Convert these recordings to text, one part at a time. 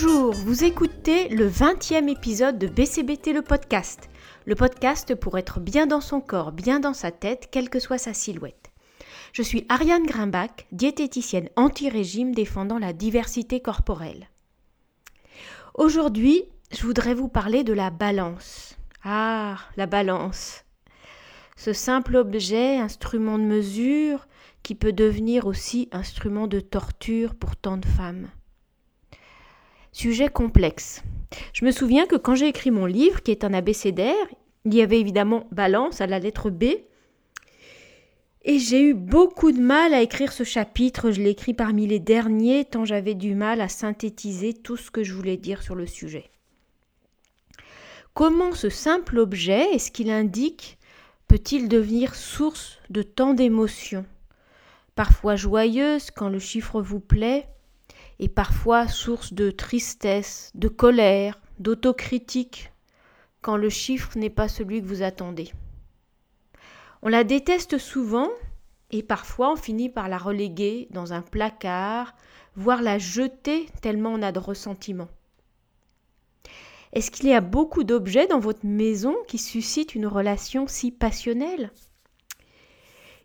Bonjour, vous écoutez le 20e épisode de BCBT le podcast. Le podcast pour être bien dans son corps, bien dans sa tête, quelle que soit sa silhouette. Je suis Ariane Grimbach, diététicienne anti-régime défendant la diversité corporelle. Aujourd'hui, je voudrais vous parler de la balance. Ah, la balance. Ce simple objet, instrument de mesure, qui peut devenir aussi instrument de torture pour tant de femmes. Sujet complexe. Je me souviens que quand j'ai écrit mon livre, qui est un abécédaire, il y avait évidemment balance à la lettre B. Et j'ai eu beaucoup de mal à écrire ce chapitre, je l'ai écrit parmi les derniers, tant j'avais du mal à synthétiser tout ce que je voulais dire sur le sujet. Comment ce simple objet et ce qu'il indique peut-il devenir source de tant d'émotions? Parfois joyeuse quand le chiffre vous plaît, et parfois source de tristesse, de colère, d'autocritique, quand le chiffre n'est pas celui que vous attendez. On la déteste souvent, et parfois on finit par la reléguer dans un placard, voire la jeter tellement on a de ressentiment. Est-ce qu'il y a beaucoup d'objets dans votre maison qui suscitent une relation si passionnelle?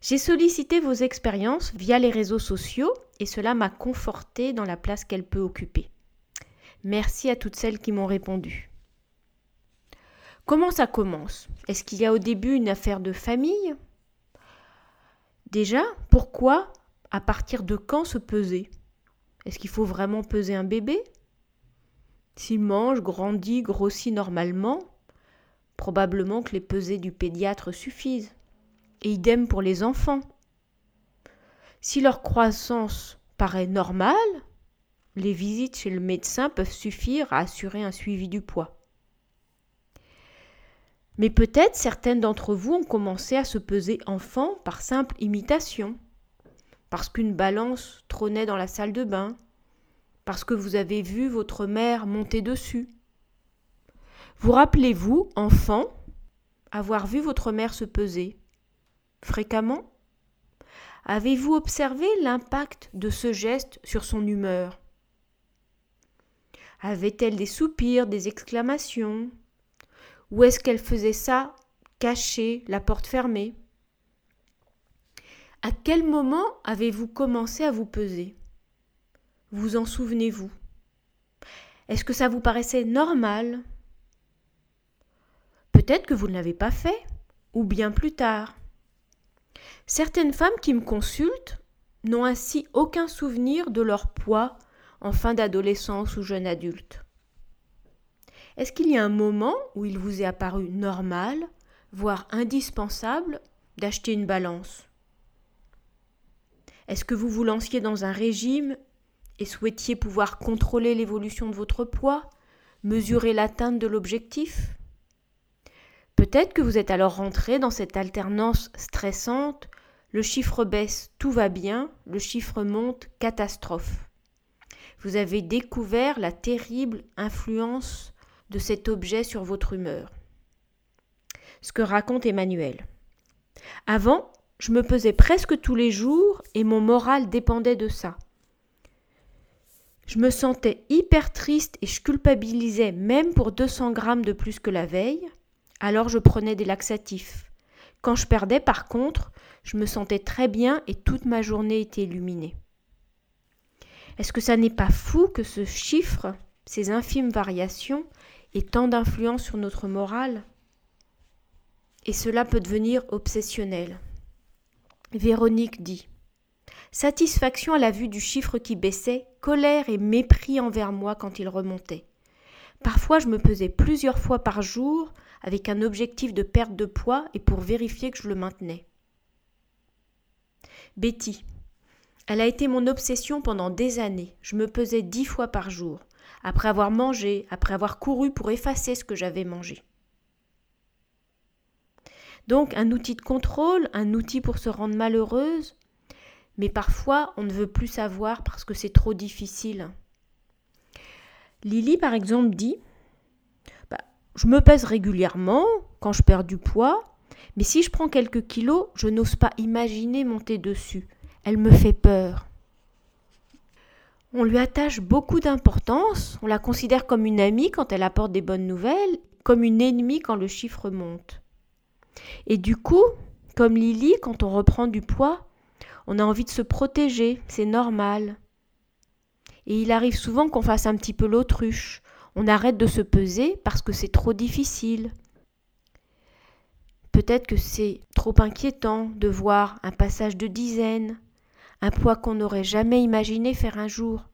J'ai sollicité vos expériences via les réseaux sociaux et cela m'a conforté dans la place qu'elle peut occuper. Merci à toutes celles qui m'ont répondu. Comment ça commence? Est-ce qu'il y a au début une affaire de famille? Déjà, pourquoi À partir de quand se peser? Est-ce qu'il faut vraiment peser un bébé? S'il mange, grandit, grossit normalement, probablement que les pesées du pédiatre suffisent. Et idem pour les enfants. Si leur croissance paraît normale, les visites chez le médecin peuvent suffire à assurer un suivi du poids. Mais peut-être certaines d'entre vous ont commencé à se peser enfant par simple imitation, parce qu'une balance trônait dans la salle de bain, parce que vous avez vu votre mère monter dessus. Vous rappelez-vous, enfant, avoir vu votre mère se peser fréquemment? Avez-vous observé l'impact de ce geste sur son humeur? Avait-elle des soupirs, des exclamations? Ou est-ce qu'elle faisait ça cachée, la porte fermée? À quel moment avez-vous commencé à vous peser? Vous en souvenez-vous? Est-ce que ça vous paraissait normal? Peut-être que vous ne l'avez pas fait, ou bien plus tard. Certaines femmes qui me consultent n'ont ainsi aucun souvenir de leur poids en fin d'adolescence ou jeune adulte. Est-ce qu'il y a un moment où il vous est apparu normal, voire indispensable, d'acheter une balance? Est-ce que vous vous lanciez dans un régime et souhaitiez pouvoir contrôler l'évolution de votre poids, mesurer l'atteinte de l'objectif? Peut-être que vous êtes alors rentré dans cette alternance stressante, le chiffre baisse, tout va bien, le chiffre monte, catastrophe. Vous avez découvert la terrible influence de cet objet sur votre humeur. Ce que raconte Emmanuel. Avant, je me pesais presque tous les jours et mon moral dépendait de ça. Je me sentais hyper triste et je culpabilisais même pour 200 grammes de plus que la veille alors je prenais des laxatifs. Quand je perdais, par contre, je me sentais très bien et toute ma journée était illuminée. Est-ce que ça n'est pas fou que ce chiffre, ces infimes variations, aient tant d'influence sur notre morale? Et cela peut devenir obsessionnel. Véronique dit Satisfaction à la vue du chiffre qui baissait, colère et mépris envers moi quand il remontait. Parfois je me pesais plusieurs fois par jour avec un objectif de perte de poids et pour vérifier que je le maintenais. Betty. Elle a été mon obsession pendant des années. Je me pesais dix fois par jour, après avoir mangé, après avoir couru pour effacer ce que j'avais mangé. Donc un outil de contrôle, un outil pour se rendre malheureuse, mais parfois on ne veut plus savoir parce que c'est trop difficile. Lily, par exemple, dit je me pèse régulièrement quand je perds du poids, mais si je prends quelques kilos, je n'ose pas imaginer monter dessus. Elle me fait peur. On lui attache beaucoup d'importance, on la considère comme une amie quand elle apporte des bonnes nouvelles, comme une ennemie quand le chiffre monte. Et du coup, comme Lily, quand on reprend du poids, on a envie de se protéger, c'est normal. Et il arrive souvent qu'on fasse un petit peu l'autruche. On arrête de se peser parce que c'est trop difficile. Peut-être que c'est trop inquiétant de voir un passage de dizaines, un poids qu'on n'aurait jamais imaginé faire un jour.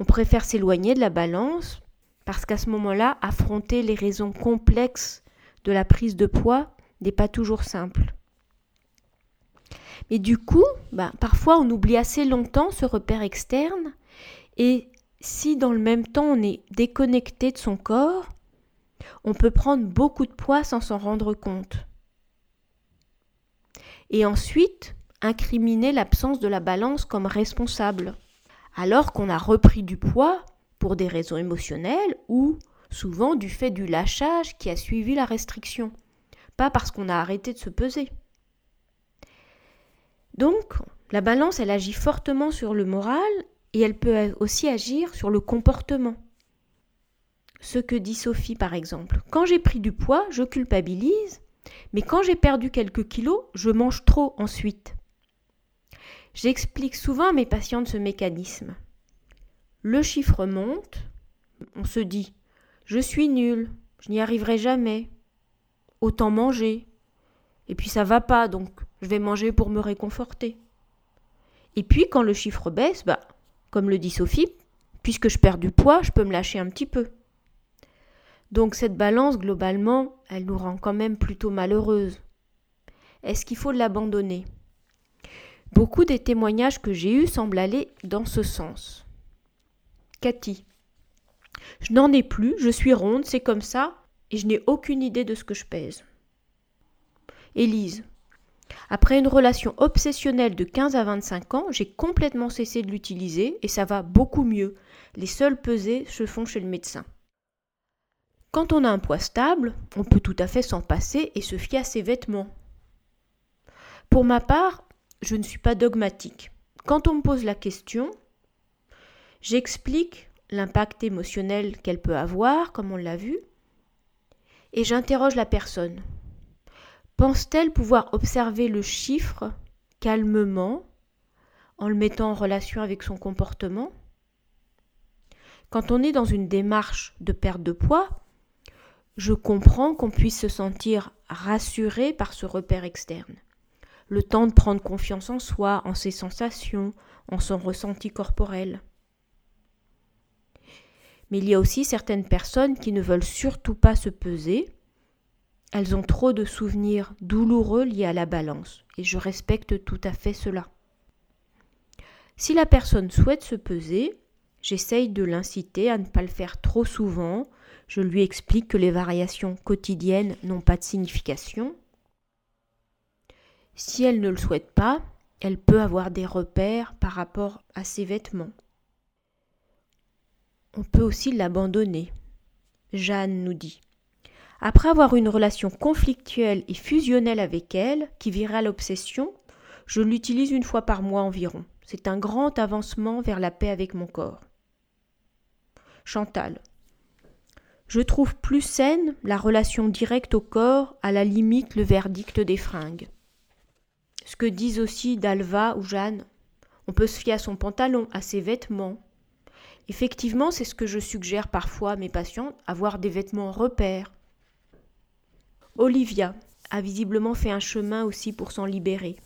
On préfère s'éloigner de la balance parce qu'à ce moment-là, affronter les raisons complexes de la prise de poids n'est pas toujours simple. Mais du coup, bah, parfois on oublie assez longtemps ce repère externe et si dans le même temps on est déconnecté de son corps, on peut prendre beaucoup de poids sans s'en rendre compte. Et ensuite, incriminer l'absence de la balance comme responsable, alors qu'on a repris du poids pour des raisons émotionnelles ou souvent du fait du lâchage qui a suivi la restriction, pas parce qu'on a arrêté de se peser. Donc, la balance, elle agit fortement sur le moral et elle peut aussi agir sur le comportement. Ce que dit Sophie par exemple. Quand j'ai pris du poids, je culpabilise, mais quand j'ai perdu quelques kilos, je mange trop ensuite. J'explique souvent à mes patientes ce mécanisme. Le chiffre monte, on se dit je suis nul, je n'y arriverai jamais. Autant manger. Et puis ça va pas, donc je vais manger pour me réconforter. Et puis quand le chiffre baisse, bah comme le dit Sophie, puisque je perds du poids, je peux me lâcher un petit peu. Donc cette balance, globalement, elle nous rend quand même plutôt malheureuses. Est-ce qu'il faut l'abandonner? Beaucoup des témoignages que j'ai eus semblent aller dans ce sens. Cathy. Je n'en ai plus, je suis ronde, c'est comme ça, et je n'ai aucune idée de ce que je pèse. Élise. Après une relation obsessionnelle de 15 à 25 ans, j'ai complètement cessé de l'utiliser et ça va beaucoup mieux. Les seuls pesées se font chez le médecin. Quand on a un poids stable, on peut tout à fait s'en passer et se fier à ses vêtements. Pour ma part, je ne suis pas dogmatique. Quand on me pose la question, j'explique l'impact émotionnel qu'elle peut avoir, comme on l'a vu, et j'interroge la personne. Pense-t-elle pouvoir observer le chiffre calmement en le mettant en relation avec son comportement? Quand on est dans une démarche de perte de poids, je comprends qu'on puisse se sentir rassuré par ce repère externe. Le temps de prendre confiance en soi, en ses sensations, en son ressenti corporel. Mais il y a aussi certaines personnes qui ne veulent surtout pas se peser elles ont trop de souvenirs douloureux liés à la balance, et je respecte tout à fait cela. Si la personne souhaite se peser, j'essaye de l'inciter à ne pas le faire trop souvent, je lui explique que les variations quotidiennes n'ont pas de signification. Si elle ne le souhaite pas, elle peut avoir des repères par rapport à ses vêtements. On peut aussi l'abandonner. Jeanne nous dit après avoir une relation conflictuelle et fusionnelle avec elle, qui virait à l'obsession, je l'utilise une fois par mois environ. C'est un grand avancement vers la paix avec mon corps. Chantal. Je trouve plus saine la relation directe au corps, à la limite le verdict des fringues. Ce que disent aussi Dalva ou Jeanne. On peut se fier à son pantalon, à ses vêtements. Effectivement, c'est ce que je suggère parfois à mes patients, avoir des vêtements repères, Olivia a visiblement fait un chemin aussi pour s'en libérer.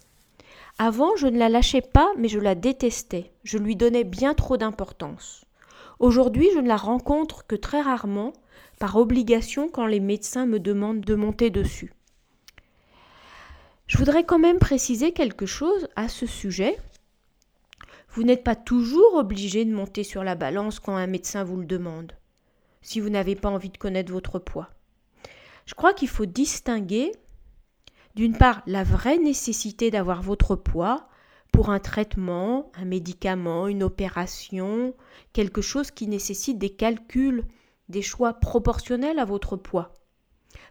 Avant, je ne la lâchais pas, mais je la détestais. Je lui donnais bien trop d'importance. Aujourd'hui, je ne la rencontre que très rarement, par obligation quand les médecins me demandent de monter dessus. Je voudrais quand même préciser quelque chose à ce sujet. Vous n'êtes pas toujours obligé de monter sur la balance quand un médecin vous le demande, si vous n'avez pas envie de connaître votre poids. Je crois qu'il faut distinguer, d'une part, la vraie nécessité d'avoir votre poids pour un traitement, un médicament, une opération, quelque chose qui nécessite des calculs, des choix proportionnels à votre poids.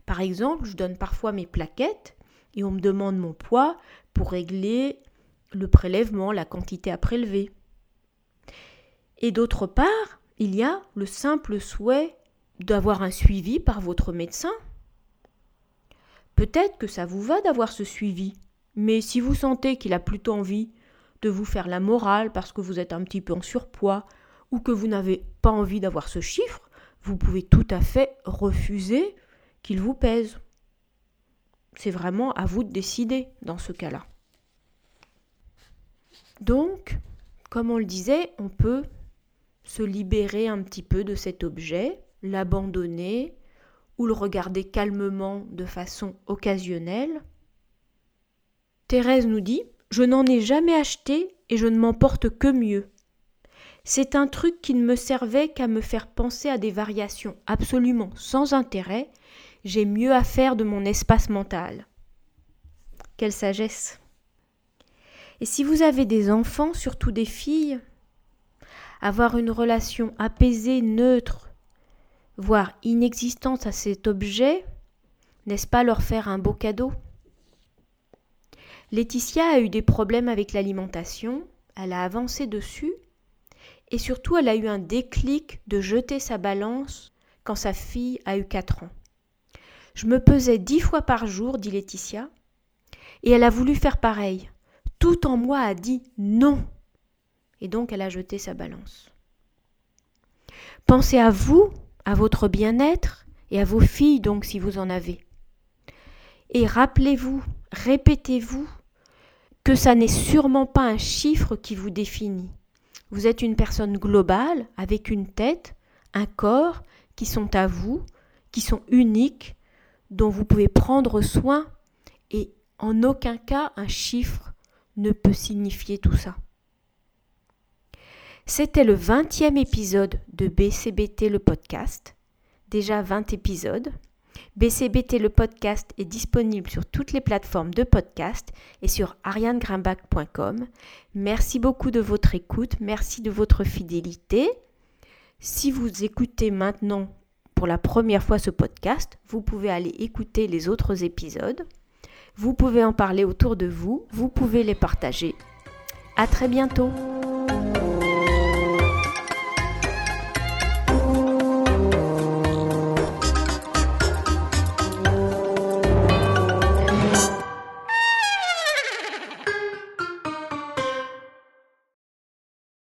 Par exemple, je donne parfois mes plaquettes et on me demande mon poids pour régler le prélèvement, la quantité à prélever. Et d'autre part, il y a le simple souhait d'avoir un suivi par votre médecin. Peut-être que ça vous va d'avoir ce suivi, mais si vous sentez qu'il a plutôt envie de vous faire la morale parce que vous êtes un petit peu en surpoids ou que vous n'avez pas envie d'avoir ce chiffre, vous pouvez tout à fait refuser qu'il vous pèse. C'est vraiment à vous de décider dans ce cas-là. Donc, comme on le disait, on peut se libérer un petit peu de cet objet, l'abandonner ou le regarder calmement de façon occasionnelle. Thérèse nous dit Je n'en ai jamais acheté et je ne m'en porte que mieux. C'est un truc qui ne me servait qu'à me faire penser à des variations absolument sans intérêt. J'ai mieux à faire de mon espace mental. Quelle sagesse. Et si vous avez des enfants, surtout des filles, avoir une relation apaisée, neutre, voire inexistante à cet objet, n'est-ce pas leur faire un beau cadeau? Laetitia a eu des problèmes avec l'alimentation, elle a avancé dessus, et surtout elle a eu un déclic de jeter sa balance quand sa fille a eu 4 ans. Je me pesais dix fois par jour, dit Laetitia, et elle a voulu faire pareil. Tout en moi a dit non et donc elle a jeté sa balance. Pensez à vous, à votre bien-être et à vos filles donc si vous en avez. Et rappelez-vous, répétez-vous que ça n'est sûrement pas un chiffre qui vous définit. Vous êtes une personne globale avec une tête, un corps qui sont à vous, qui sont uniques, dont vous pouvez prendre soin et en aucun cas un chiffre ne peut signifier tout ça. C'était le 20e épisode de BCBT le podcast. Déjà 20 épisodes. BCBT le podcast est disponible sur toutes les plateformes de podcast et sur arianegrimbach.com. Merci beaucoup de votre écoute, merci de votre fidélité. Si vous écoutez maintenant pour la première fois ce podcast, vous pouvez aller écouter les autres épisodes. Vous pouvez en parler autour de vous, vous pouvez les partager. À très bientôt.